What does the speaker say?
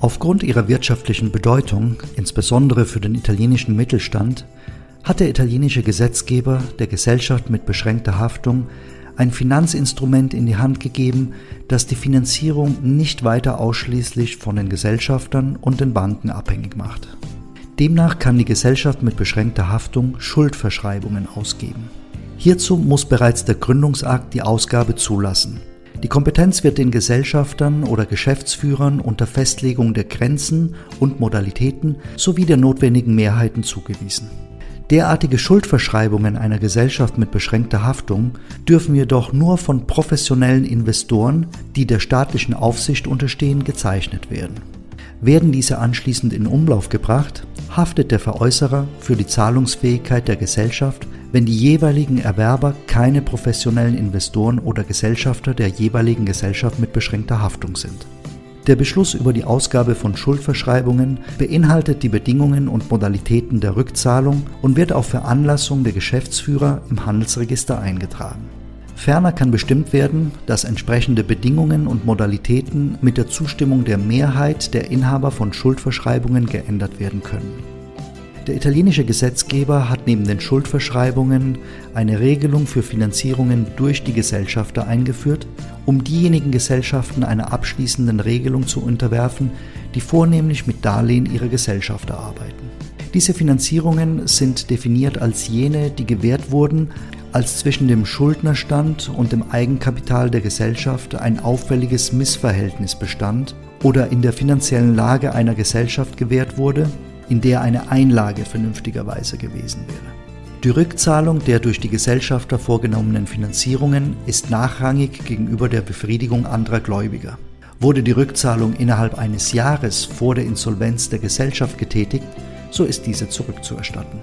Aufgrund ihrer wirtschaftlichen Bedeutung, insbesondere für den italienischen Mittelstand, hat der italienische Gesetzgeber der Gesellschaft mit beschränkter Haftung ein Finanzinstrument in die Hand gegeben, das die Finanzierung nicht weiter ausschließlich von den Gesellschaftern und den Banken abhängig macht. Demnach kann die Gesellschaft mit beschränkter Haftung Schuldverschreibungen ausgeben. Hierzu muss bereits der Gründungsakt die Ausgabe zulassen. Die Kompetenz wird den Gesellschaftern oder Geschäftsführern unter Festlegung der Grenzen und Modalitäten sowie der notwendigen Mehrheiten zugewiesen. Derartige Schuldverschreibungen einer Gesellschaft mit beschränkter Haftung dürfen jedoch nur von professionellen Investoren, die der staatlichen Aufsicht unterstehen, gezeichnet werden. Werden diese anschließend in Umlauf gebracht, haftet der Veräußerer für die Zahlungsfähigkeit der Gesellschaft wenn die jeweiligen Erwerber keine professionellen Investoren oder Gesellschafter der jeweiligen Gesellschaft mit beschränkter Haftung sind. Der Beschluss über die Ausgabe von Schuldverschreibungen beinhaltet die Bedingungen und Modalitäten der Rückzahlung und wird auf Veranlassung der Geschäftsführer im Handelsregister eingetragen. Ferner kann bestimmt werden, dass entsprechende Bedingungen und Modalitäten mit der Zustimmung der Mehrheit der Inhaber von Schuldverschreibungen geändert werden können. Der italienische Gesetzgeber hat neben den Schuldverschreibungen eine Regelung für Finanzierungen durch die Gesellschafter eingeführt, um diejenigen Gesellschaften einer abschließenden Regelung zu unterwerfen, die vornehmlich mit Darlehen ihrer Gesellschafter arbeiten. Diese Finanzierungen sind definiert als jene, die gewährt wurden, als zwischen dem Schuldnerstand und dem Eigenkapital der Gesellschaft ein auffälliges Missverhältnis bestand oder in der finanziellen Lage einer Gesellschaft gewährt wurde in der eine Einlage vernünftigerweise gewesen wäre. Die Rückzahlung der durch die Gesellschafter vorgenommenen Finanzierungen ist nachrangig gegenüber der Befriedigung anderer Gläubiger. Wurde die Rückzahlung innerhalb eines Jahres vor der Insolvenz der Gesellschaft getätigt, so ist diese zurückzuerstatten.